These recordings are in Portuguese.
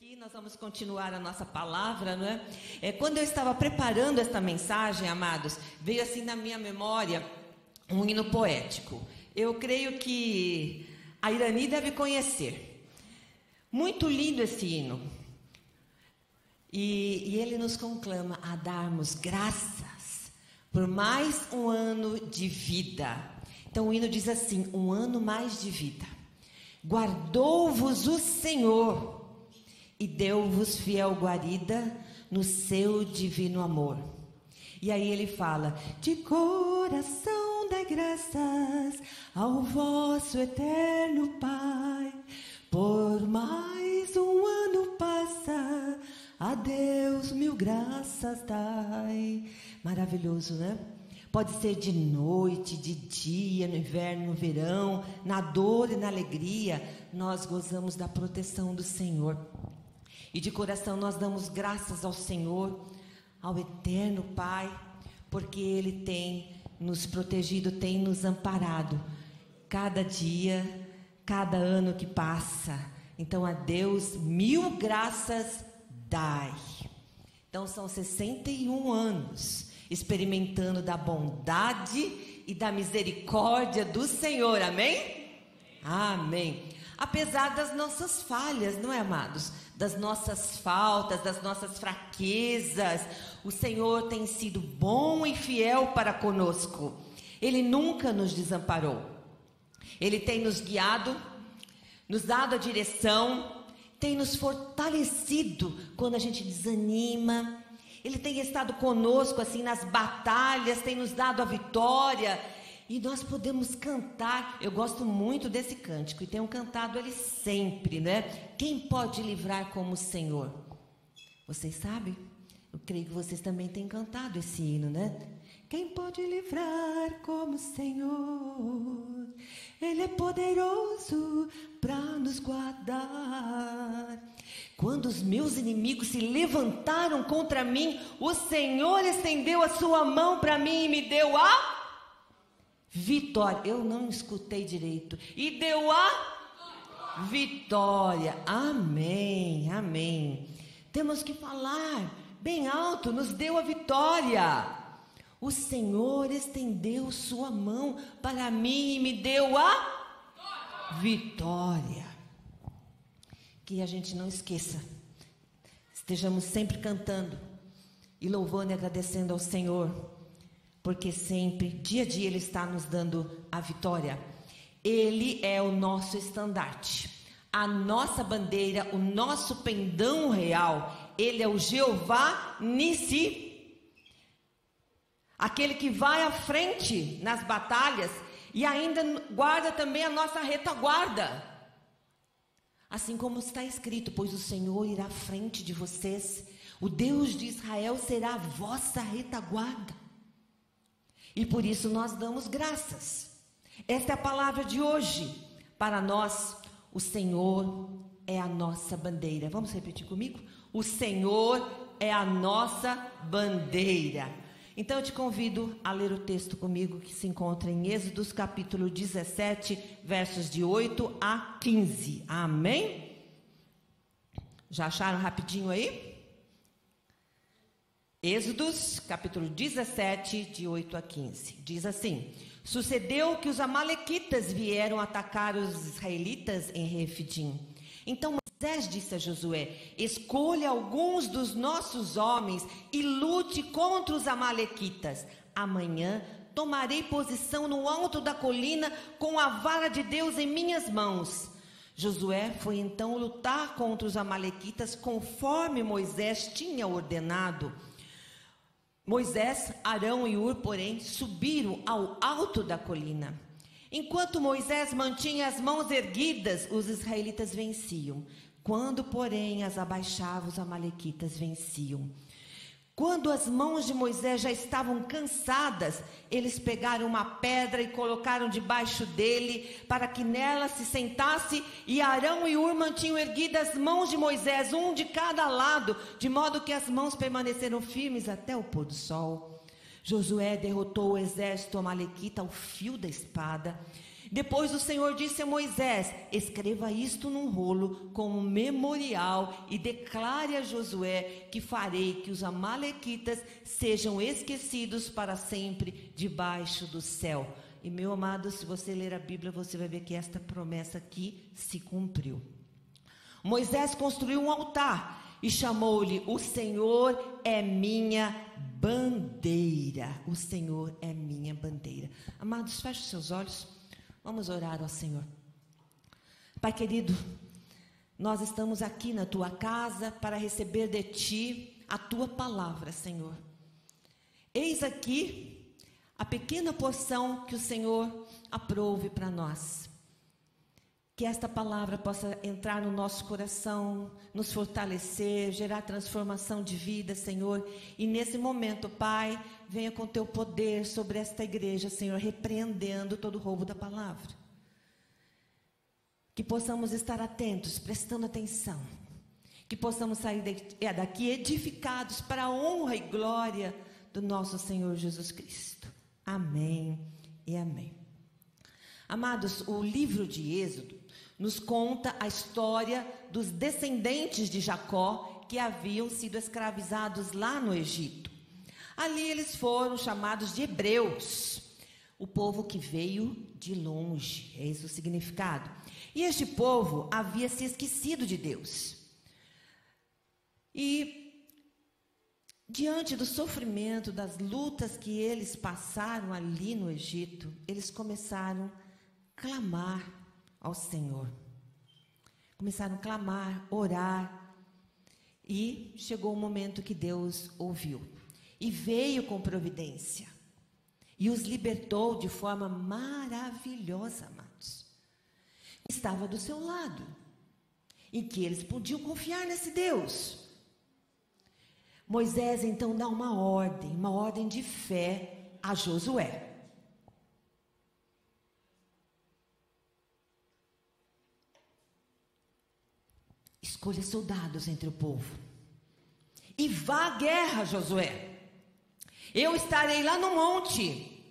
aqui, nós vamos continuar a nossa palavra, não é? é? Quando eu estava preparando esta mensagem, amados, veio assim na minha memória um hino poético. Eu creio que a Irani deve conhecer. Muito lindo esse hino. E, e ele nos conclama a darmos graças por mais um ano de vida. Então o hino diz assim: um ano mais de vida. Guardou-vos o Senhor e deu-vos fiel guarida no seu divino amor. E aí ele fala: De coração dai graças ao vosso eterno Pai, por mais um ano passa, a Deus mil graças dai. Maravilhoso, né? Pode ser de noite, de dia, no inverno, no verão, na dor e na alegria, nós gozamos da proteção do Senhor. E de coração nós damos graças ao Senhor, ao eterno Pai, porque Ele tem nos protegido, tem nos amparado cada dia, cada ano que passa. Então a Deus mil graças dai. Então são 61 anos experimentando da bondade e da misericórdia do Senhor. Amém? Amém. Apesar das nossas falhas, não é, amados? das nossas faltas, das nossas fraquezas. O Senhor tem sido bom e fiel para conosco. Ele nunca nos desamparou. Ele tem nos guiado, nos dado a direção, tem nos fortalecido quando a gente desanima. Ele tem estado conosco assim nas batalhas, tem nos dado a vitória. E nós podemos cantar, eu gosto muito desse cântico, e tenho cantado ele sempre, né? Quem pode livrar como o Senhor? Vocês sabem? Eu creio que vocês também têm cantado esse hino, né? Quem pode livrar como o Senhor? Ele é poderoso para nos guardar. Quando os meus inimigos se levantaram contra mim, o Senhor estendeu a sua mão para mim e me deu a Vitória. Eu não escutei direito. E deu a vitória. Amém. Amém. Temos que falar bem alto. Nos deu a vitória. O Senhor estendeu sua mão para mim e me deu a vitória. Que a gente não esqueça. Estejamos sempre cantando e louvando e agradecendo ao Senhor porque sempre, dia a dia, Ele está nos dando a vitória. Ele é o nosso estandarte, a nossa bandeira, o nosso pendão real. Ele é o Jeová Nissi, aquele que vai à frente nas batalhas e ainda guarda também a nossa retaguarda. Assim como está escrito: Pois o Senhor irá à frente de vocês, o Deus de Israel será a vossa retaguarda. E por isso nós damos graças. Esta é a palavra de hoje. Para nós, o Senhor é a nossa bandeira. Vamos repetir comigo? O Senhor é a nossa bandeira. Então eu te convido a ler o texto comigo que se encontra em Êxodos capítulo 17, versos de 8 a 15. Amém? Já acharam rapidinho aí? Êxodos, capítulo 17, de 8 a 15. Diz assim: Sucedeu que os amalequitas vieram atacar os israelitas em Refidim. Então Moisés disse a Josué: Escolha alguns dos nossos homens e lute contra os amalequitas. Amanhã tomarei posição no alto da colina com a vara de Deus em minhas mãos. Josué foi então lutar contra os amalequitas conforme Moisés tinha ordenado. Moisés, Arão e Ur, porém, subiram ao alto da colina. Enquanto Moisés mantinha as mãos erguidas, os israelitas venciam. Quando, porém, as abaixava, os amalequitas venciam. Quando as mãos de Moisés já estavam cansadas, eles pegaram uma pedra e colocaram debaixo dele, para que nela se sentasse, e Arão e Ur mantinham erguidas as mãos de Moisés, um de cada lado, de modo que as mãos permaneceram firmes até o pôr do sol. Josué derrotou o exército amalequita ao fio da espada. Depois o Senhor disse a Moisés: Escreva isto num rolo como memorial e declare a Josué que farei que os Amalequitas sejam esquecidos para sempre debaixo do céu. E meu amado, se você ler a Bíblia, você vai ver que esta promessa aqui se cumpriu. Moisés construiu um altar e chamou-lhe: O Senhor é minha bandeira. O Senhor é minha bandeira. Amados, feche seus olhos. Vamos orar ao Senhor. Pai querido, nós estamos aqui na tua casa para receber de ti a tua palavra, Senhor. Eis aqui a pequena porção que o Senhor aprove para nós. Que esta palavra possa entrar no nosso coração, nos fortalecer, gerar transformação de vida, Senhor. E nesse momento, Pai, venha com teu poder sobre esta igreja, Senhor, repreendendo todo o roubo da palavra. Que possamos estar atentos, prestando atenção. Que possamos sair é, daqui edificados para a honra e glória do nosso Senhor Jesus Cristo. Amém e amém. Amados, o livro de Êxodo nos conta a história dos descendentes de Jacó que haviam sido escravizados lá no Egito. Ali eles foram chamados de hebreus, o povo que veio de longe, é esse o significado. E este povo havia se esquecido de Deus. E diante do sofrimento, das lutas que eles passaram ali no Egito, eles começaram a clamar ao Senhor. Começaram a clamar, orar, e chegou o momento que Deus ouviu e veio com providência e os libertou de forma maravilhosa, amados. Estava do seu lado, em que eles podiam confiar nesse Deus. Moisés então dá uma ordem, uma ordem de fé a Josué. Escolha soldados entre o povo. E vá à guerra, Josué. Eu estarei lá no monte,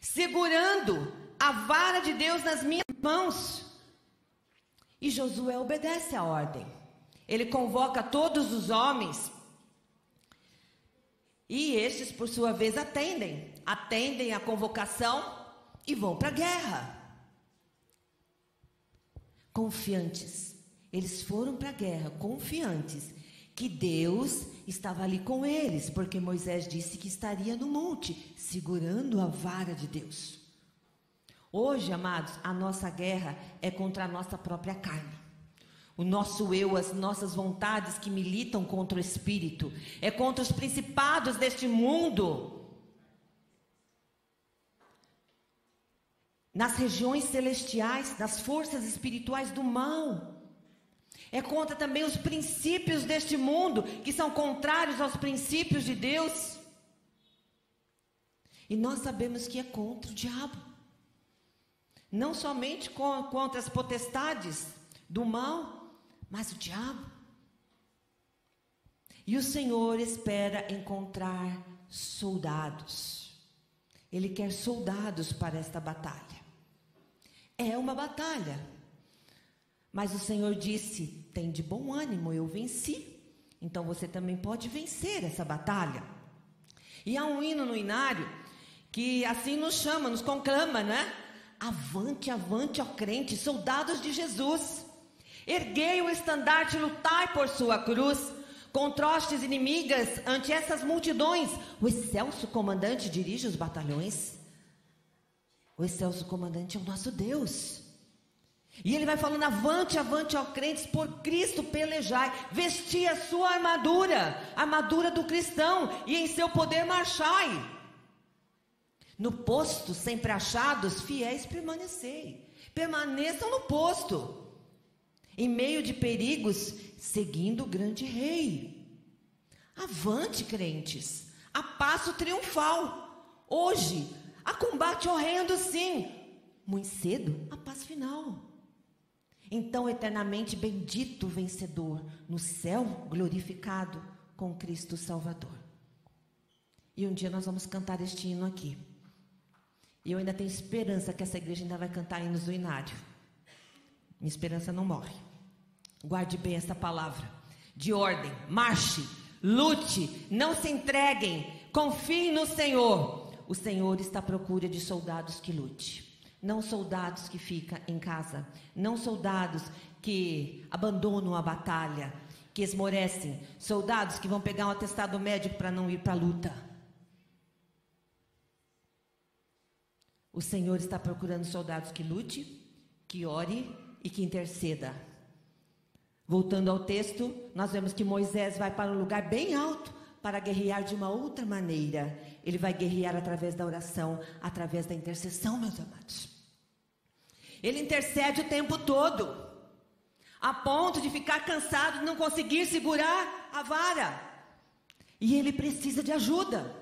segurando a vara de Deus nas minhas mãos. E Josué obedece a ordem. Ele convoca todos os homens. E estes, por sua vez, atendem. Atendem a convocação e vão para a guerra. Confiantes. Eles foram para a guerra confiantes que Deus estava ali com eles, porque Moisés disse que estaria no monte, segurando a vara de Deus. Hoje, amados, a nossa guerra é contra a nossa própria carne. O nosso eu, as nossas vontades que militam contra o espírito, é contra os principados deste mundo. Nas regiões celestiais, nas forças espirituais do mal. É contra também os princípios deste mundo, que são contrários aos princípios de Deus. E nós sabemos que é contra o diabo. Não somente contra as potestades do mal, mas o diabo. E o Senhor espera encontrar soldados. Ele quer soldados para esta batalha. É uma batalha. Mas o Senhor disse: tem de bom ânimo, eu venci. Então você também pode vencer essa batalha. E há um hino no inário que assim nos chama, nos conclama, né? Avante, avante, ó crente, soldados de Jesus. Erguei o estandarte, lutai por sua cruz. Contra hostes inimigas, ante essas multidões, o excelso comandante dirige os batalhões. O excelso comandante é o nosso Deus. E ele vai falando: avante, avante, ó crentes, por Cristo pelejai, vesti a sua armadura, a armadura do cristão, e em seu poder marchai. No posto, sempre achados, fiéis permanecei. Permaneçam no posto, em meio de perigos, seguindo o grande rei. Avante, crentes, a passo triunfal. Hoje, a combate horrendo, sim. Muito cedo, a paz final. Então, eternamente bendito vencedor, no céu glorificado com Cristo Salvador. E um dia nós vamos cantar este hino aqui. E eu ainda tenho esperança que essa igreja ainda vai cantar hinos do inário. Minha esperança não morre. Guarde bem essa palavra. De ordem, marche, lute, não se entreguem, confiem no Senhor. O Senhor está à procura de soldados que lute. Não soldados que ficam em casa. Não soldados que abandonam a batalha, que esmorecem. Soldados que vão pegar um atestado médico para não ir para a luta. O Senhor está procurando soldados que lute, que ore e que interceda. Voltando ao texto, nós vemos que Moisés vai para um lugar bem alto para guerrear de uma outra maneira. Ele vai guerrear através da oração, através da intercessão, meus amados. Ele intercede o tempo todo, a ponto de ficar cansado de não conseguir segurar a vara. E ele precisa de ajuda.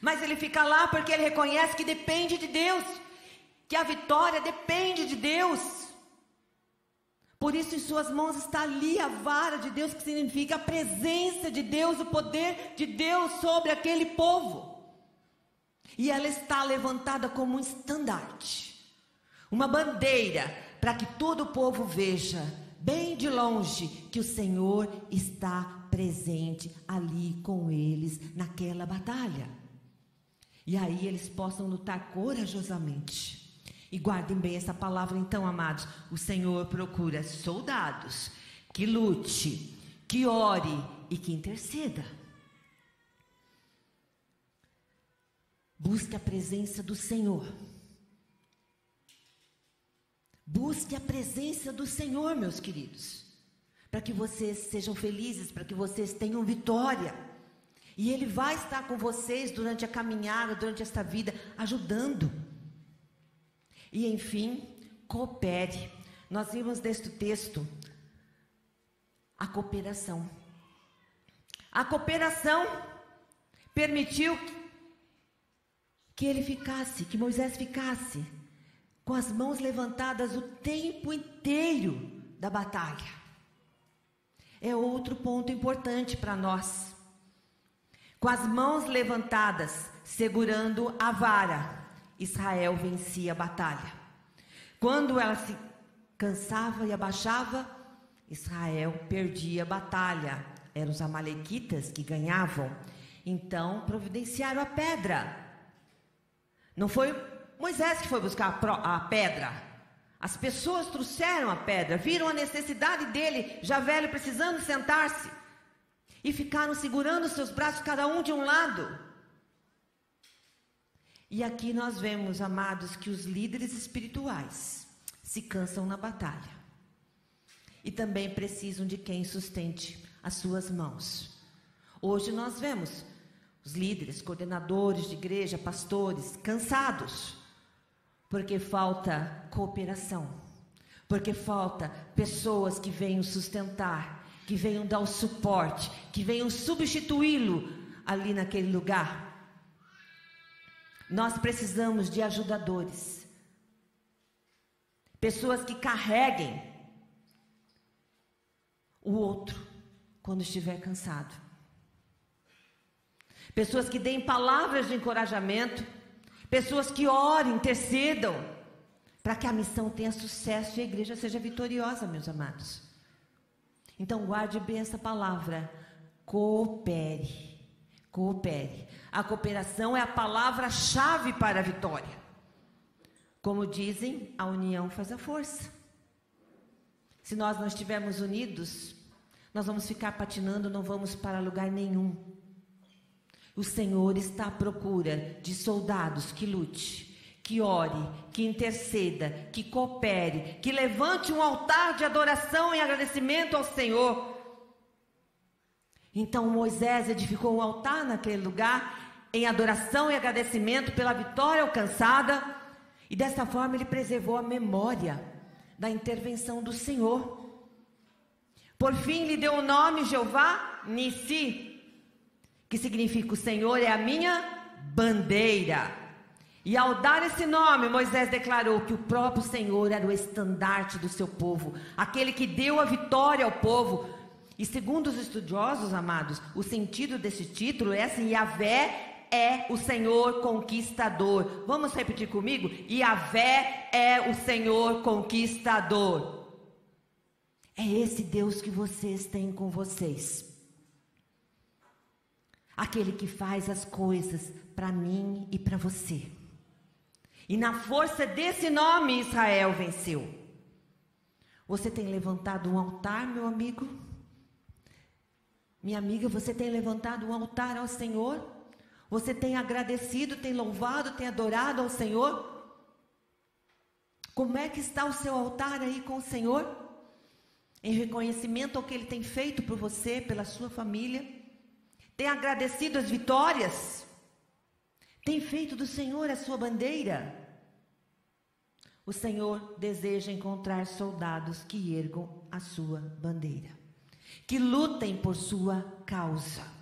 Mas ele fica lá porque ele reconhece que depende de Deus, que a vitória depende de Deus. Por isso, em suas mãos está ali a vara de Deus, que significa a presença de Deus, o poder de Deus sobre aquele povo. E ela está levantada como um estandarte, uma bandeira, para que todo o povo veja, bem de longe, que o Senhor está presente ali com eles naquela batalha. E aí eles possam lutar corajosamente. E guardem bem essa palavra, então, amados. O Senhor procura soldados que lute, que ore e que interceda. Busque a presença do Senhor. Busque a presença do Senhor, meus queridos, para que vocês sejam felizes, para que vocês tenham vitória. E Ele vai estar com vocês durante a caminhada, durante esta vida, ajudando. E enfim, coopere. Nós vimos neste texto a cooperação. A cooperação permitiu que ele ficasse, que Moisés ficasse com as mãos levantadas o tempo inteiro da batalha. É outro ponto importante para nós. Com as mãos levantadas, segurando a vara, Israel vencia a batalha. Quando ela se cansava e abaixava, Israel perdia a batalha. Eram os amalequitas que ganhavam. Então providenciaram a pedra. Não foi Moisés que foi buscar a pedra. As pessoas trouxeram a pedra, viram a necessidade dele, já velho, precisando sentar-se. E ficaram segurando seus braços, cada um de um lado. E aqui nós vemos, amados, que os líderes espirituais se cansam na batalha. E também precisam de quem sustente as suas mãos. Hoje nós vemos os líderes, coordenadores de igreja, pastores, cansados, porque falta cooperação, porque falta pessoas que venham sustentar, que venham dar o suporte, que venham substituí-lo ali naquele lugar. Nós precisamos de ajudadores. Pessoas que carreguem o outro quando estiver cansado. Pessoas que deem palavras de encorajamento. Pessoas que orem, intercedam. Para que a missão tenha sucesso e a igreja seja vitoriosa, meus amados. Então, guarde bem essa palavra. Coopere. Coopere. A cooperação é a palavra-chave para a vitória. Como dizem, a união faz a força. Se nós não estivermos unidos, nós vamos ficar patinando, não vamos para lugar nenhum. O Senhor está à procura de soldados que lute, que ore, que interceda, que coopere, que levante um altar de adoração e agradecimento ao Senhor. Então Moisés edificou um altar naquele lugar em adoração e agradecimento pela vitória alcançada, e dessa forma ele preservou a memória da intervenção do Senhor. Por fim, lhe deu o nome Jeová Nissi, que significa o Senhor é a minha bandeira. E ao dar esse nome, Moisés declarou que o próprio Senhor era o estandarte do seu povo, aquele que deu a vitória ao povo. E segundo os estudiosos, amados, o sentido desse título é assim: Yahvé é o Senhor conquistador. Vamos repetir comigo? Yahvé é o Senhor conquistador. É esse Deus que vocês têm com vocês. Aquele que faz as coisas para mim e para você. E na força desse nome Israel venceu. Você tem levantado um altar, meu amigo? Minha amiga, você tem levantado um altar ao Senhor? Você tem agradecido, tem louvado, tem adorado ao Senhor? Como é que está o seu altar aí com o Senhor? Em reconhecimento ao que Ele tem feito por você, pela sua família? Tem agradecido as vitórias? Tem feito do Senhor a sua bandeira? O Senhor deseja encontrar soldados que ergam a sua bandeira, que lutem por sua causa.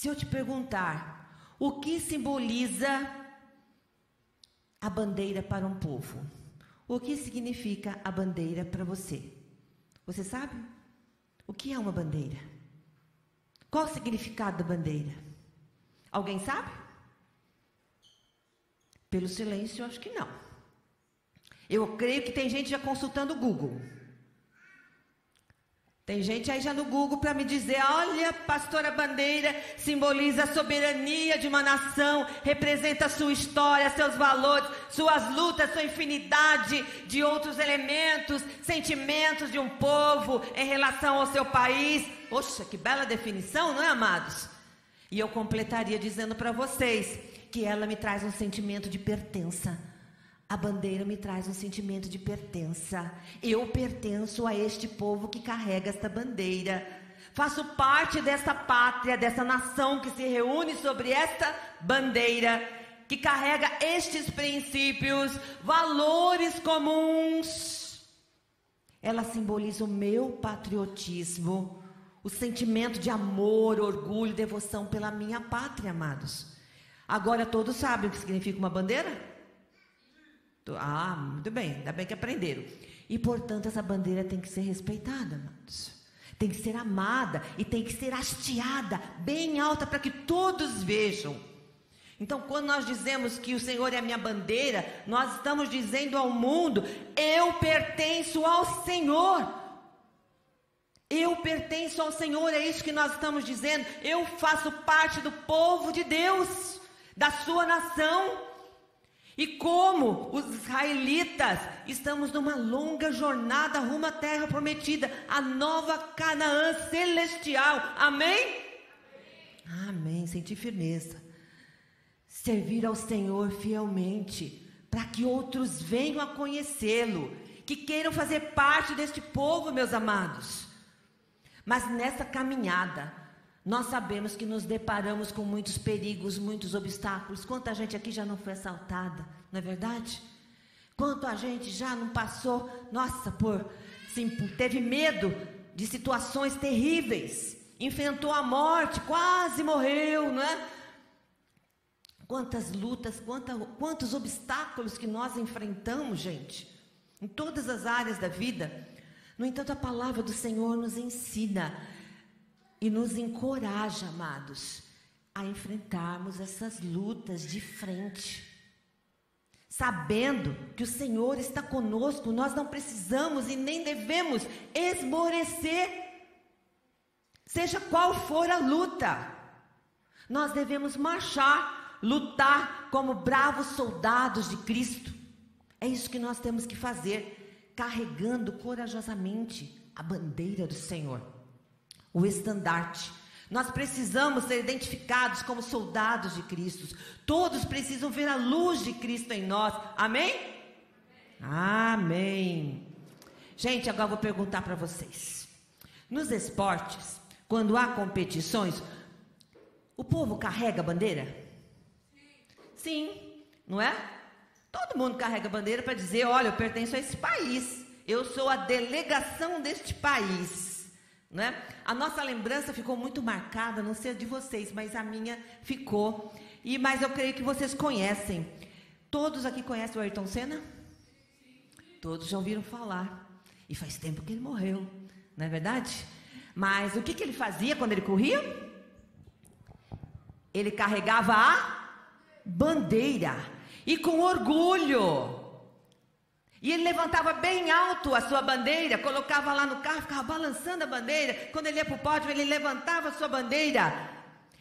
Se eu te perguntar, o que simboliza a bandeira para um povo? O que significa a bandeira para você? Você sabe? O que é uma bandeira? Qual o significado da bandeira? Alguém sabe? Pelo silêncio, eu acho que não. Eu creio que tem gente já consultando o Google. Tem gente aí já no Google para me dizer: olha, pastora bandeira simboliza a soberania de uma nação, representa sua história, seus valores, suas lutas, sua infinidade de outros elementos, sentimentos de um povo em relação ao seu país. Poxa, que bela definição, não é, amados? E eu completaria dizendo para vocês que ela me traz um sentimento de pertença. A bandeira me traz um sentimento de pertença. Eu pertenço a este povo que carrega esta bandeira. Faço parte desta pátria, dessa nação que se reúne sobre esta bandeira, que carrega estes princípios, valores comuns. Ela simboliza o meu patriotismo, o sentimento de amor, orgulho, devoção pela minha pátria, amados. Agora todos sabem o que significa uma bandeira? Ah, muito bem, ainda bem que aprenderam. E portanto, essa bandeira tem que ser respeitada, amados. Tem que ser amada e tem que ser hasteada bem alta para que todos vejam. Então, quando nós dizemos que o Senhor é a minha bandeira, nós estamos dizendo ao mundo: eu pertenço ao Senhor. Eu pertenço ao Senhor, é isso que nós estamos dizendo. Eu faço parte do povo de Deus da sua nação. E como os israelitas, estamos numa longa jornada rumo à terra prometida, a nova Canaã celestial. Amém? Amém. Amém. Senti firmeza. Servir ao Senhor fielmente, para que outros venham a conhecê-lo, que queiram fazer parte deste povo, meus amados. Mas nessa caminhada, nós sabemos que nos deparamos com muitos perigos, muitos obstáculos. Quanta gente aqui já não foi assaltada, não é verdade? Quanto a gente já não passou, nossa, por sim, teve medo de situações terríveis, enfrentou a morte, quase morreu, não é? Quantas lutas, quanta, quantos obstáculos que nós enfrentamos, gente, em todas as áreas da vida. No entanto, a palavra do Senhor nos ensina e nos encoraja, amados, a enfrentarmos essas lutas de frente. Sabendo que o Senhor está conosco, nós não precisamos e nem devemos esmorecer. Seja qual for a luta, nós devemos marchar, lutar como bravos soldados de Cristo. É isso que nós temos que fazer, carregando corajosamente a bandeira do Senhor o estandarte. Nós precisamos ser identificados como soldados de Cristo. Todos precisam ver a luz de Cristo em nós. Amém? Amém. Gente, agora vou perguntar para vocês. Nos esportes, quando há competições, o povo carrega bandeira? Sim, não é? Todo mundo carrega bandeira para dizer: olha, eu pertenço a esse país. Eu sou a delegação deste país. Né? A nossa lembrança ficou muito marcada, não sei a de vocês, mas a minha ficou. E mas eu creio que vocês conhecem. Todos aqui conhecem o Ayrton Senna? Todos já ouviram falar. E faz tempo que ele morreu, não é verdade? Mas o que, que ele fazia quando ele corria? Ele carregava a bandeira e com orgulho. E ele levantava bem alto a sua bandeira, colocava lá no carro, ficava balançando a bandeira. Quando ele ia para o pódio, ele levantava a sua bandeira.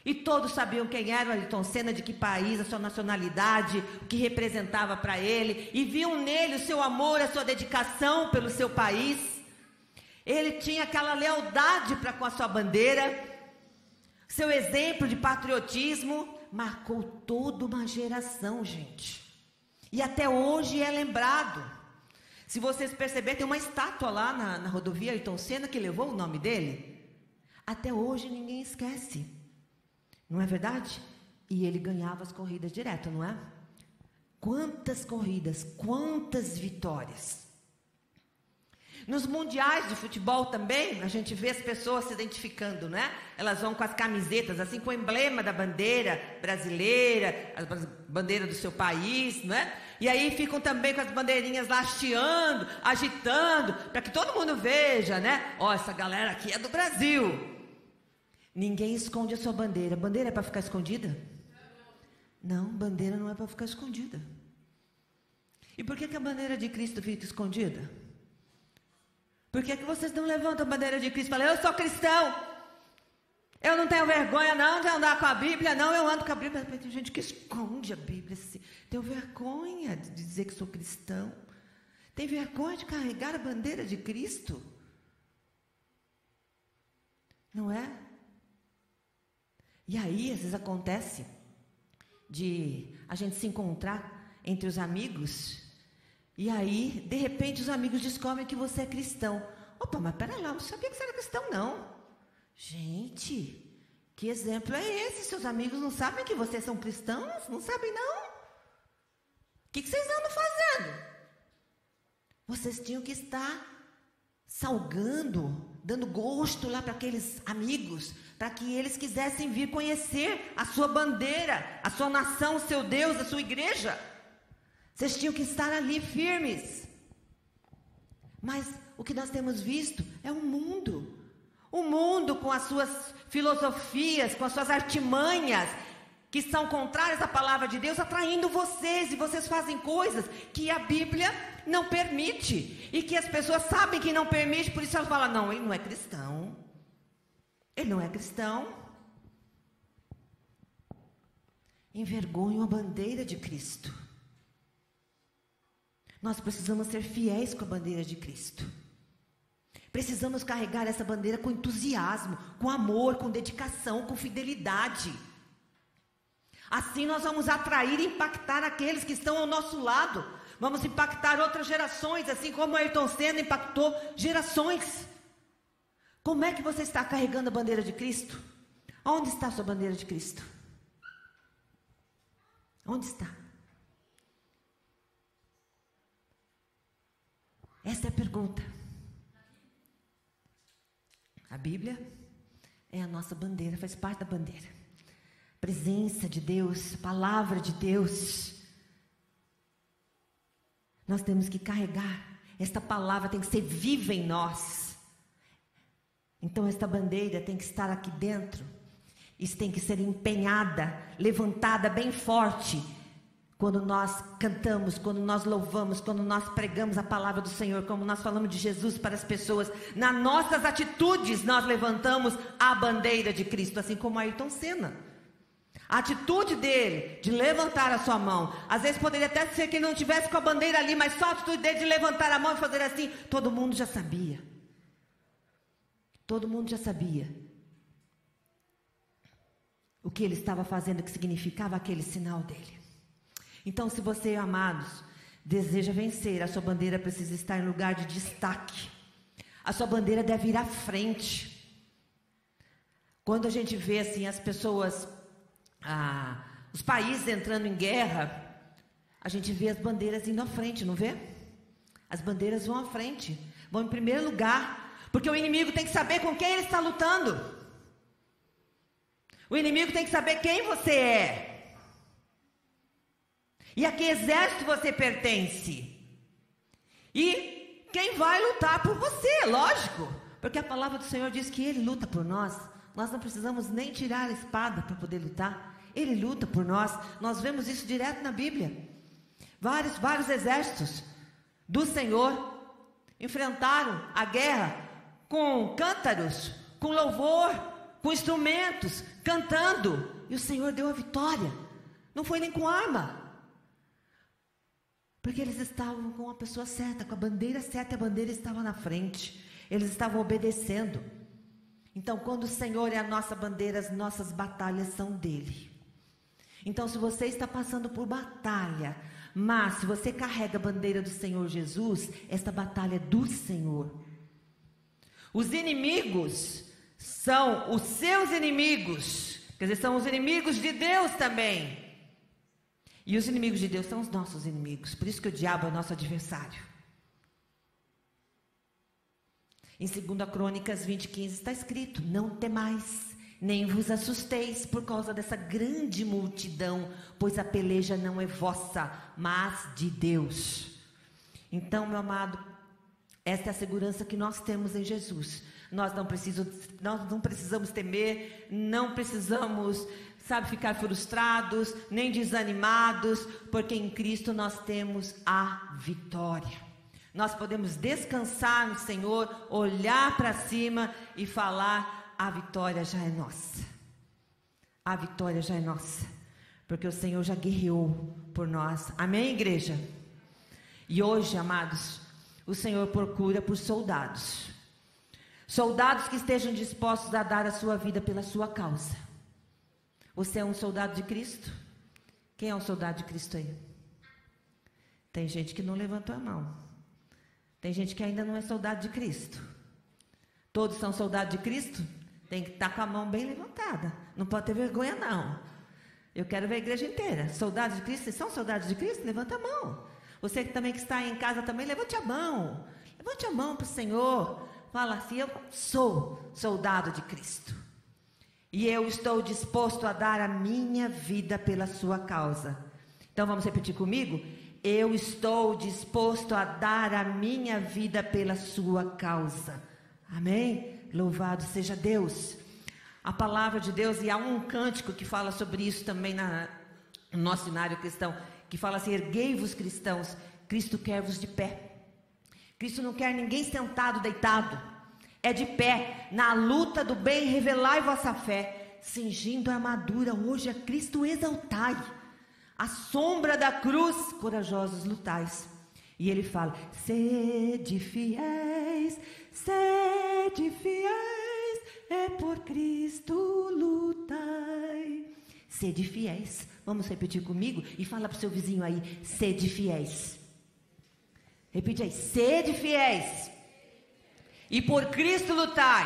E todos sabiam quem era o Ayrton Senna, de que país, a sua nacionalidade, o que representava para ele. E viam nele o seu amor, a sua dedicação pelo seu país. Ele tinha aquela lealdade para com a sua bandeira. Seu exemplo de patriotismo marcou toda uma geração, gente. E até hoje é lembrado. Se vocês perceberem, tem uma estátua lá na, na rodovia Ayrton Senna que levou o nome dele. Até hoje ninguém esquece. Não é verdade? E ele ganhava as corridas direto, não é? Quantas corridas, quantas vitórias. Nos mundiais de futebol também, a gente vê as pessoas se identificando, né? Elas vão com as camisetas, assim, com o emblema da bandeira brasileira, a bandeira do seu país, não é? E aí ficam também com as bandeirinhas lá hasteando, agitando, para que todo mundo veja, né? Ó, oh, essa galera aqui é do Brasil. Ninguém esconde a sua bandeira. Bandeira é para ficar escondida? Não, bandeira não é para ficar escondida. E por que, que a bandeira de Cristo fica escondida? Por que, que vocês não levantam a bandeira de Cristo e falam, eu sou cristão? Eu não tenho vergonha não de andar com a Bíblia, não, eu ando com a Bíblia. Tem gente que esconde a Bíblia. Assim. Tenho vergonha de dizer que sou cristão. Tem vergonha de carregar a bandeira de Cristo. Não é? E aí, às vezes acontece de a gente se encontrar entre os amigos, e aí, de repente, os amigos descobrem que você é cristão. Opa, mas peraí lá, não sabia que você era cristão, não. Gente, que exemplo é esse? Seus amigos não sabem que vocês são cristãos? Não sabem, não? O que, que vocês andam fazendo? Vocês tinham que estar salgando, dando gosto lá para aqueles amigos, para que eles quisessem vir conhecer a sua bandeira, a sua nação, o seu Deus, a sua igreja. Vocês tinham que estar ali firmes. Mas o que nós temos visto é um mundo o mundo, com as suas filosofias, com as suas artimanhas, que são contrárias à palavra de Deus, atraindo vocês, e vocês fazem coisas que a Bíblia não permite, e que as pessoas sabem que não permite, por isso elas falam: não, ele não é cristão. Ele não é cristão. Envergonham a bandeira de Cristo. Nós precisamos ser fiéis com a bandeira de Cristo. Precisamos carregar essa bandeira com entusiasmo, com amor, com dedicação, com fidelidade. Assim nós vamos atrair e impactar aqueles que estão ao nosso lado. Vamos impactar outras gerações, assim como Ayrton Senna impactou gerações. Como é que você está carregando a bandeira de Cristo? Onde está a sua bandeira de Cristo? Onde está? Essa é a pergunta. A Bíblia é a nossa bandeira, faz parte da bandeira. Presença de Deus, palavra de Deus. Nós temos que carregar. Esta palavra tem que ser viva em nós. Então, esta bandeira tem que estar aqui dentro. Isso tem que ser empenhada, levantada bem forte quando nós cantamos, quando nós louvamos, quando nós pregamos a palavra do Senhor, como nós falamos de Jesus para as pessoas, nas nossas atitudes nós levantamos a bandeira de Cristo, assim como Ayrton Senna. A atitude dele de levantar a sua mão, às vezes poderia até ser que ele não tivesse com a bandeira ali, mas só a atitude dele de levantar a mão e fazer assim, todo mundo já sabia. Todo mundo já sabia o que ele estava fazendo, o que significava aquele sinal dele. Então, se você, amados, deseja vencer, a sua bandeira precisa estar em lugar de destaque. A sua bandeira deve ir à frente. Quando a gente vê assim as pessoas, ah, os países entrando em guerra, a gente vê as bandeiras indo à frente, não vê? As bandeiras vão à frente, vão em primeiro lugar, porque o inimigo tem que saber com quem ele está lutando. O inimigo tem que saber quem você é. E a que exército você pertence? E quem vai lutar por você, lógico. Porque a palavra do Senhor diz que Ele luta por nós. Nós não precisamos nem tirar a espada para poder lutar. Ele luta por nós. Nós vemos isso direto na Bíblia. Vários, vários exércitos do Senhor enfrentaram a guerra com cântaros, com louvor, com instrumentos, cantando. E o Senhor deu a vitória. Não foi nem com arma. Porque eles estavam com a pessoa certa, com a bandeira certa, a bandeira estava na frente. Eles estavam obedecendo. Então, quando o Senhor é a nossa bandeira, as nossas batalhas são dele. Então, se você está passando por batalha, mas se você carrega a bandeira do Senhor Jesus, esta batalha é do Senhor. Os inimigos são os seus inimigos, quer dizer, são os inimigos de Deus também. E os inimigos de Deus são os nossos inimigos, por isso que o diabo é o nosso adversário. Em 2 Crônicas 20, 15 está escrito: Não temais, nem vos assusteis por causa dessa grande multidão, pois a peleja não é vossa, mas de Deus. Então, meu amado, esta é a segurança que nós temos em Jesus. Nós não precisamos, nós não precisamos temer, não precisamos, sabe, ficar frustrados, nem desanimados, porque em Cristo nós temos a vitória. Nós podemos descansar no Senhor, olhar para cima e falar: a vitória já é nossa. A vitória já é nossa. Porque o Senhor já guerreou por nós. Amém, igreja? E hoje, amados, o Senhor procura por soldados. Soldados que estejam dispostos a dar a sua vida pela sua causa. Você é um soldado de Cristo? Quem é um soldado de Cristo aí? Tem gente que não levantou a mão. Tem gente que ainda não é soldado de Cristo. Todos são soldados de Cristo? Tem que estar com a mão bem levantada. Não pode ter vergonha, não. Eu quero ver a igreja inteira. Soldados de Cristo, vocês são soldados de Cristo? Levanta a mão. Você também que está em casa também, levante a mão. Levante a mão para o Senhor. Fala assim: Eu sou soldado de Cristo. E eu estou disposto a dar a minha vida pela sua causa. Então vamos repetir comigo? eu estou disposto a dar a minha vida pela sua causa. Amém? Louvado seja Deus. A palavra de Deus, e há um cântico que fala sobre isso também na, no nosso cenário cristão, que fala assim: erguei-vos cristãos, Cristo quer-vos de pé. Cristo não quer ninguém sentado, deitado. É de pé, na luta do bem, revelai vossa fé, cingindo a armadura, hoje a Cristo exaltai à sombra da cruz, corajosos lutais. E ele fala: sede fiéis, sede fiéis, é por Cristo lutai. Sede fiéis. Vamos repetir comigo e fala para o seu vizinho aí: sede fiéis. Repite aí: sede fiéis. E por Cristo lutai.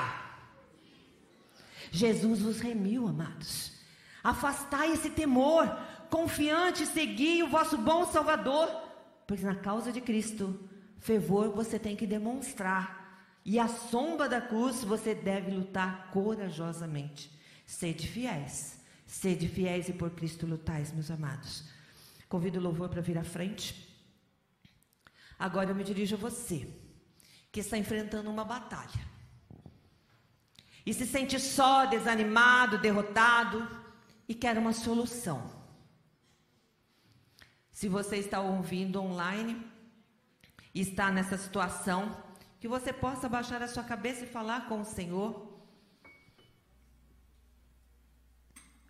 Jesus vos remiu, amados. Afastai esse temor, confiante, segui o vosso bom Salvador, pois na causa de Cristo, fervor você tem que demonstrar, e a sombra da cruz você deve lutar corajosamente. Sede fiéis, sede fiéis e por Cristo lutais, meus amados. Convido o louvor para vir à frente. Agora eu me dirijo a você, que está enfrentando uma batalha. E se sente só, desanimado, derrotado, e quer uma solução. Se você está ouvindo online e está nessa situação, que você possa baixar a sua cabeça e falar com o Senhor.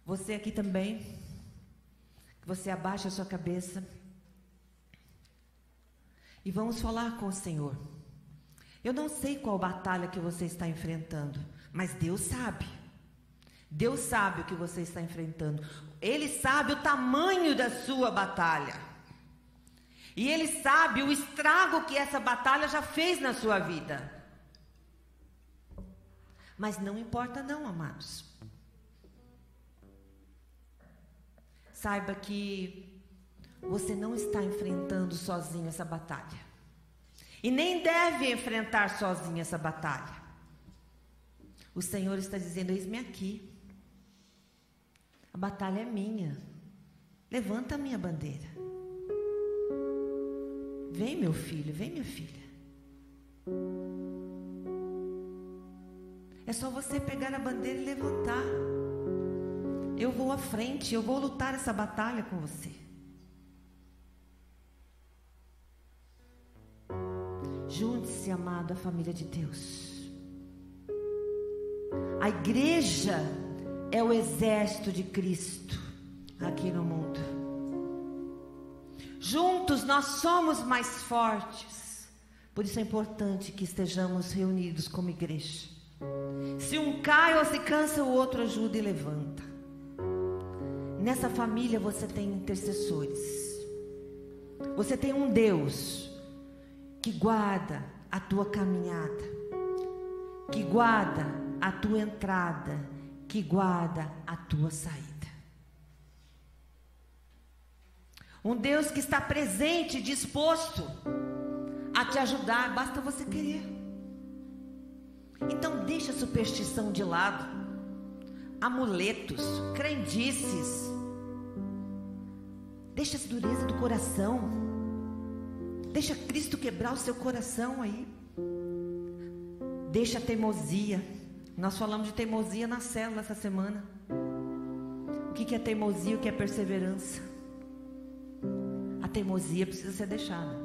Você aqui também, que você abaixe a sua cabeça. E vamos falar com o Senhor. Eu não sei qual batalha que você está enfrentando, mas Deus sabe. Deus sabe o que você está enfrentando. Ele sabe o tamanho da sua batalha. E ele sabe o estrago que essa batalha já fez na sua vida. Mas não importa não, amados. Saiba que você não está enfrentando sozinho essa batalha. E nem deve enfrentar sozinho essa batalha. O Senhor está dizendo: Eis-me aqui. A batalha é minha. Levanta a minha bandeira. Vem, meu filho, vem, minha filha. É só você pegar a bandeira e levantar. Eu vou à frente, eu vou lutar essa batalha com você. Junte-se, amado, à família de Deus. A igreja é o exército de Cristo aqui no mundo. Juntos nós somos mais fortes. Por isso é importante que estejamos reunidos como igreja. Se um cai ou se cansa, o outro ajuda e levanta. Nessa família você tem intercessores. Você tem um Deus que guarda a tua caminhada, que guarda a tua entrada, que guarda a tua saída. Um Deus que está presente, disposto a te ajudar, basta você querer. Então deixa a superstição de lado, amuletos, crendices. Deixa a dureza do coração. Deixa Cristo quebrar o seu coração aí. Deixa a teimosia. Nós falamos de teimosia na célula essa semana. O que é teimosia? O que é perseverança? A teimosia precisa ser deixada.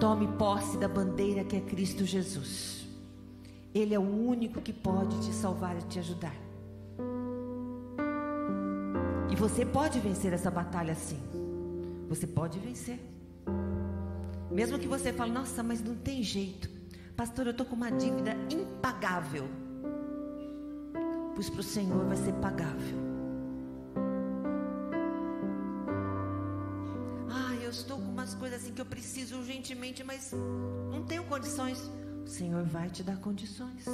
Tome posse da bandeira que é Cristo Jesus. Ele é o único que pode te salvar e te ajudar. E você pode vencer essa batalha sim. Você pode vencer. Mesmo que você fale, nossa, mas não tem jeito. Pastor, eu estou com uma dívida impagável. Pois para o Senhor vai ser pagável. Ah, eu estou com umas coisas assim que eu preciso urgentemente, mas não tenho condições. O Senhor vai te dar condições.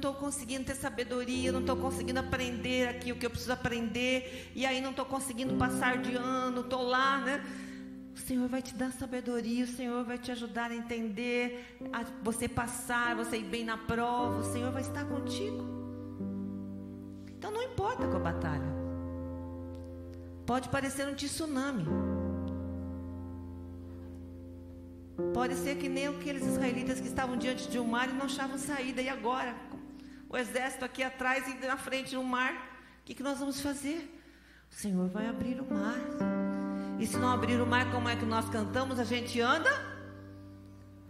Estou conseguindo ter sabedoria, não estou conseguindo aprender aqui o que eu preciso aprender, e aí não estou conseguindo passar de ano, estou lá, né? O Senhor vai te dar sabedoria, o Senhor vai te ajudar a entender, a você passar, você ir bem na prova, o Senhor vai estar contigo. Então não importa com a batalha. Pode parecer um tsunami. Pode ser que nem aqueles israelitas que estavam diante de um mar e não achavam saída. E agora? O exército aqui atrás e na frente no mar. O que, que nós vamos fazer? O Senhor vai abrir o mar. E se não abrir o mar, como é que nós cantamos? A gente anda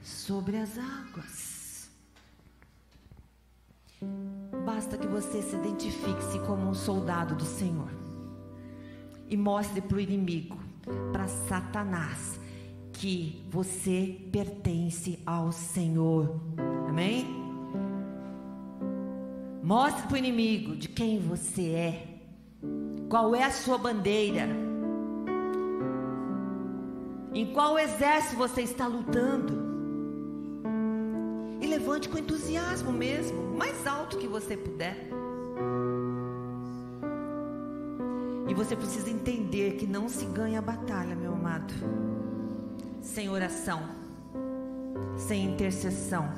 sobre as águas. Basta que você se identifique-se como um soldado do Senhor e mostre para o inimigo, para Satanás, que você pertence ao Senhor. Amém? Mostre para o inimigo de quem você é, qual é a sua bandeira. Em qual exército você está lutando? E levante com entusiasmo mesmo, mais alto que você puder. E você precisa entender que não se ganha a batalha, meu amado, sem oração, sem intercessão,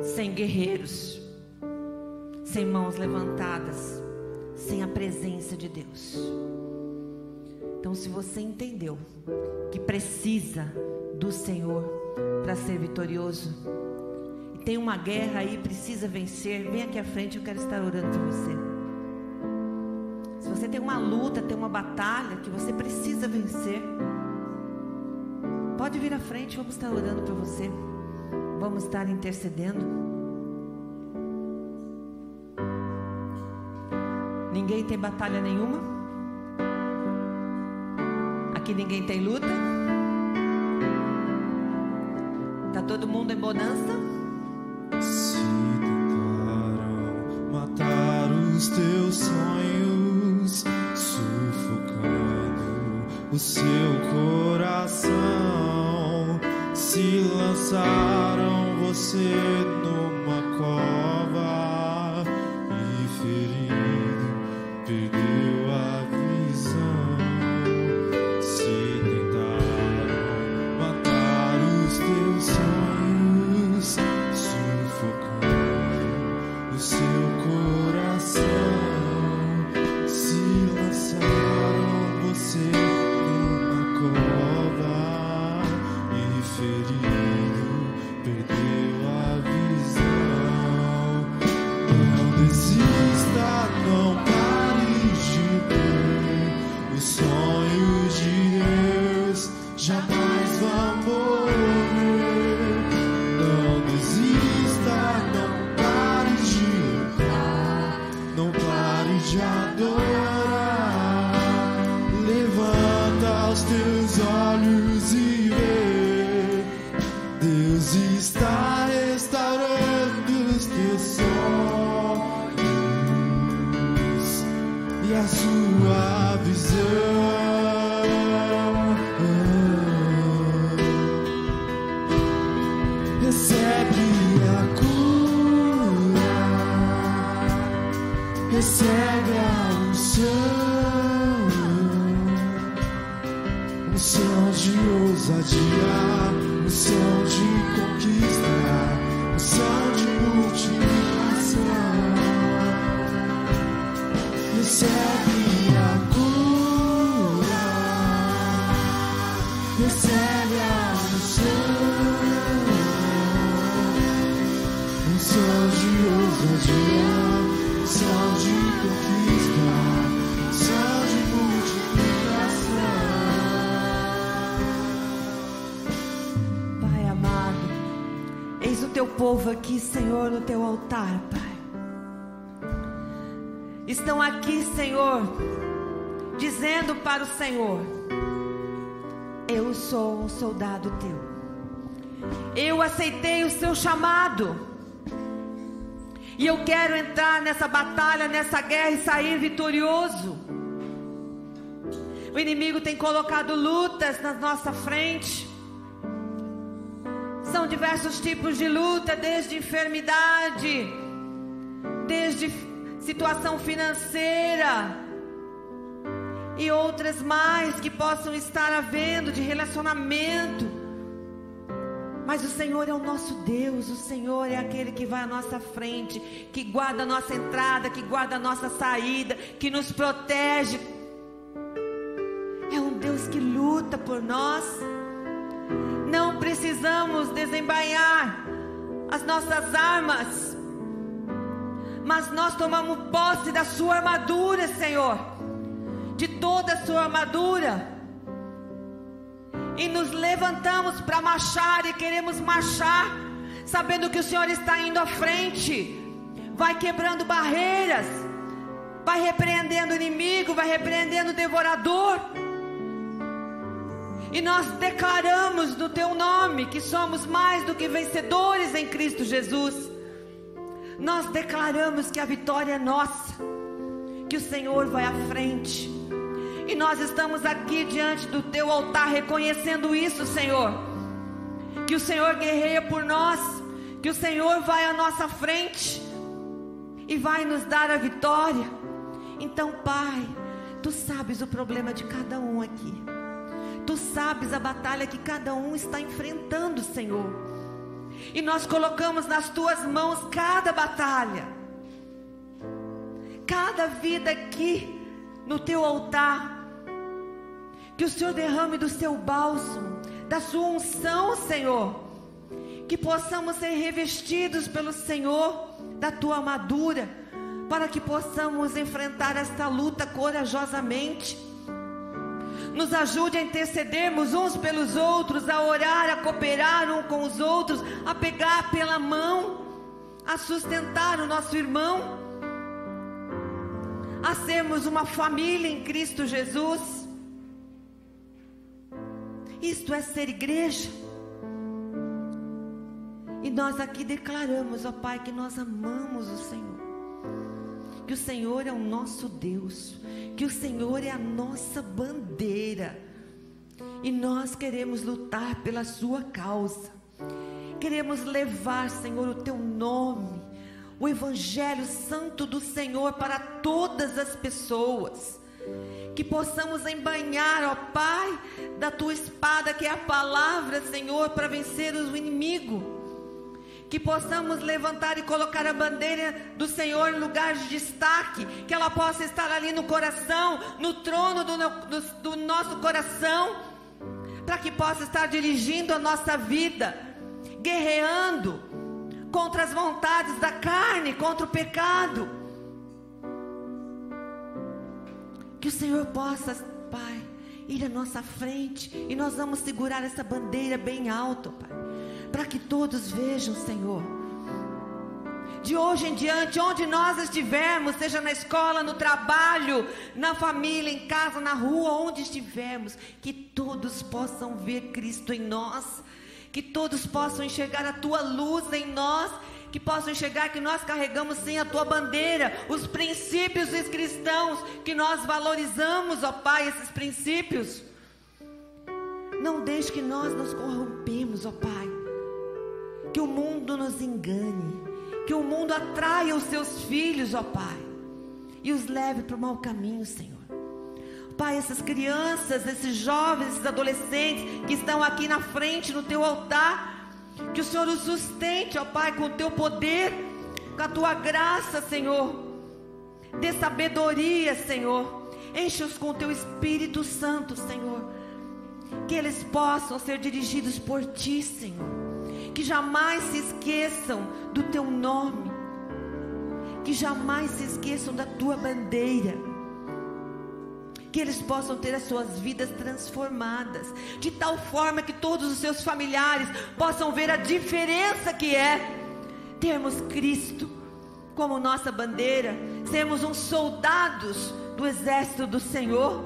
sem guerreiros, sem mãos levantadas, sem a presença de Deus. Então, se você entendeu que precisa do Senhor para ser vitorioso, e tem uma guerra aí, precisa vencer, vem aqui à frente, eu quero estar orando por você. Se você tem uma luta, tem uma batalha que você precisa vencer, pode vir à frente, vamos estar orando por você. Vamos estar intercedendo. Ninguém tem batalha nenhuma? Aqui ninguém tem luta? Tá todo mundo em bonança? Se tentaram matar os teus sonhos, sufocando o seu coração, se lançaram você numa povo aqui, Senhor, no teu altar, Pai. Estão aqui, Senhor, dizendo para o Senhor: Eu sou um soldado teu. Eu aceitei o seu chamado. E eu quero entrar nessa batalha, nessa guerra e sair vitorioso. O inimigo tem colocado lutas na nossa frente. São diversos tipos de luta, desde enfermidade, desde situação financeira e outras mais que possam estar havendo de relacionamento. Mas o Senhor é o nosso Deus, o Senhor é aquele que vai à nossa frente, que guarda a nossa entrada, que guarda a nossa saída, que nos protege. É um Deus que luta por nós. Não precisamos desembainhar as nossas armas, mas nós tomamos posse da Sua armadura, Senhor, de toda a Sua armadura, e nos levantamos para marchar e queremos marchar, sabendo que o Senhor está indo à frente, vai quebrando barreiras, vai repreendendo o inimigo, vai repreendendo o devorador. E nós declaramos no teu nome que somos mais do que vencedores em Cristo Jesus. Nós declaramos que a vitória é nossa, que o Senhor vai à frente. E nós estamos aqui diante do teu altar reconhecendo isso, Senhor. Que o Senhor guerreia por nós, que o Senhor vai à nossa frente e vai nos dar a vitória. Então, Pai, tu sabes o problema de cada um aqui. Tu sabes a batalha que cada um está enfrentando, Senhor. E nós colocamos nas tuas mãos cada batalha, cada vida aqui no teu altar. Que o Senhor derrame do seu bálsamo, da sua unção, Senhor. Que possamos ser revestidos pelo Senhor da tua armadura, para que possamos enfrentar esta luta corajosamente. Nos ajude a intercedermos uns pelos outros, a orar, a cooperar um com os outros, a pegar pela mão, a sustentar o nosso irmão, a sermos uma família em Cristo Jesus. Isto é ser igreja. E nós aqui declaramos, ó Pai, que nós amamos o Senhor. Que o Senhor é o nosso Deus, que o Senhor é a nossa bandeira. E nós queremos lutar pela sua causa. Queremos levar, Senhor, o teu nome, o evangelho santo do Senhor para todas as pessoas. Que possamos embanhar, ó Pai, da tua espada, que é a palavra, Senhor, para vencer o inimigo. Que possamos levantar e colocar a bandeira do Senhor em lugar de destaque, que ela possa estar ali no coração, no trono do, do, do nosso coração, para que possa estar dirigindo a nossa vida, guerreando contra as vontades da carne, contra o pecado. Que o Senhor possa, Pai, ir à nossa frente e nós vamos segurar essa bandeira bem alta, Pai, para que todos vejam, Senhor. De hoje em diante, onde nós estivermos, seja na escola, no trabalho, na família, em casa, na rua, onde estivermos, que todos possam ver Cristo em nós, que todos possam enxergar a tua luz em nós que possam enxergar que nós carregamos sim a tua bandeira, os princípios cristãos, que nós valorizamos, ó Pai, esses princípios. Não deixe que nós nos corrompemos, ó Pai. Que o mundo nos engane, que o mundo atraia os seus filhos, ó Pai, e os leve para o mau caminho, Senhor. Pai, essas crianças, esses jovens, esses adolescentes que estão aqui na frente no teu altar, que o Senhor os sustente, ó Pai, com o teu poder, com a tua graça, Senhor. Dê sabedoria, Senhor. Enche-os com o teu Espírito Santo, Senhor. Que eles possam ser dirigidos por ti, Senhor. Que jamais se esqueçam do teu nome. Que jamais se esqueçam da tua bandeira que eles possam ter as suas vidas transformadas, de tal forma que todos os seus familiares possam ver a diferença que é termos Cristo como nossa bandeira, sermos uns soldados do exército do Senhor,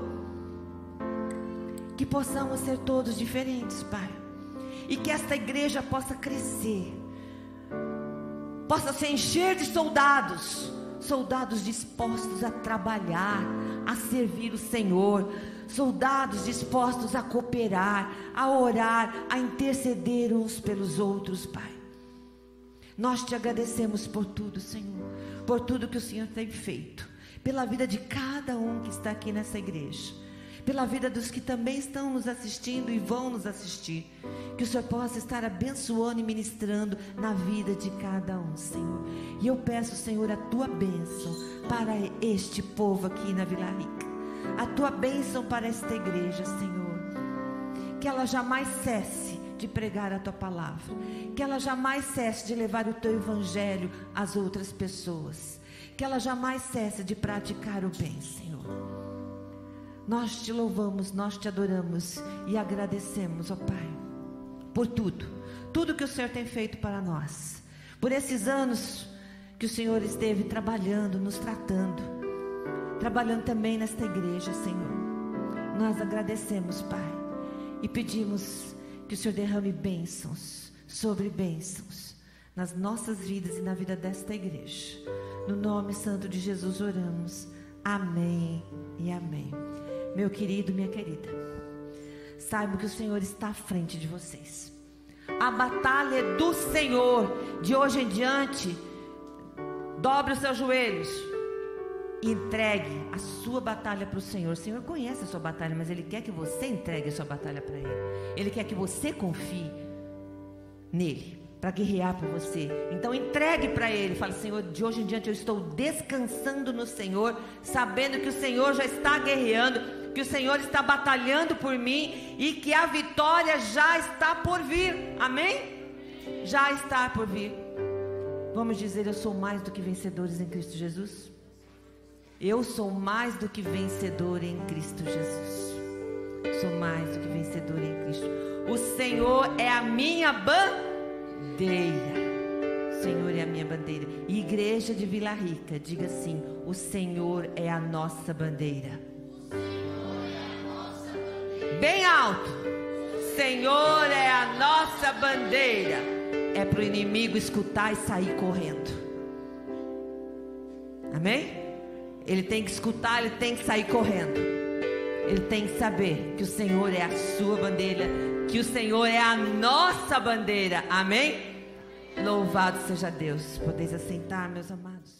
que possamos ser todos diferentes, Pai, e que esta igreja possa crescer, possa se encher de soldados soldados dispostos a trabalhar, a servir o Senhor, soldados dispostos a cooperar, a orar, a interceder uns pelos outros, Pai. Nós te agradecemos por tudo, Senhor, por tudo que o Senhor tem feito, pela vida de cada um que está aqui nessa igreja pela vida dos que também estão nos assistindo e vão nos assistir. Que o Senhor possa estar abençoando e ministrando na vida de cada um, Senhor. E eu peço, Senhor, a tua bênção para este povo aqui na Vila Rica. A tua bênção para esta igreja, Senhor. Que ela jamais cesse de pregar a tua palavra. Que ela jamais cesse de levar o teu evangelho às outras pessoas. Que ela jamais cesse de praticar o bem, Senhor. Nós te louvamos, nós te adoramos e agradecemos, ó Pai, por tudo, tudo que o Senhor tem feito para nós, por esses anos que o Senhor esteve trabalhando, nos tratando, trabalhando também nesta igreja, Senhor. Nós agradecemos, Pai, e pedimos que o Senhor derrame bênçãos sobre bênçãos nas nossas vidas e na vida desta igreja. No nome santo de Jesus oramos. Amém e amém. Meu querido, minha querida, saiba que o Senhor está à frente de vocês. A batalha é do Senhor. De hoje em diante, dobre os seus joelhos e entregue a sua batalha para o Senhor. O Senhor conhece a sua batalha, mas Ele quer que você entregue a sua batalha para Ele. Ele quer que você confie nele para guerrear por você. Então entregue para Ele. Fale, Senhor, de hoje em diante eu estou descansando no Senhor, sabendo que o Senhor já está guerreando que o Senhor está batalhando por mim e que a vitória já está por vir. Amém? Já está por vir. Vamos dizer, eu sou mais do que vencedores em Cristo Jesus? Eu sou mais do que vencedor em Cristo Jesus. Sou mais do que vencedor em Cristo. O Senhor é a minha bandeira. O Senhor é a minha bandeira. Igreja de Vila Rica, diga assim: o Senhor é a nossa bandeira bem alto. Senhor é a nossa bandeira. É para o inimigo escutar e sair correndo. Amém? Ele tem que escutar, ele tem que sair correndo. Ele tem que saber que o Senhor é a sua bandeira, que o Senhor é a nossa bandeira. Amém? Louvado seja Deus. Podeis assentar, meus amados.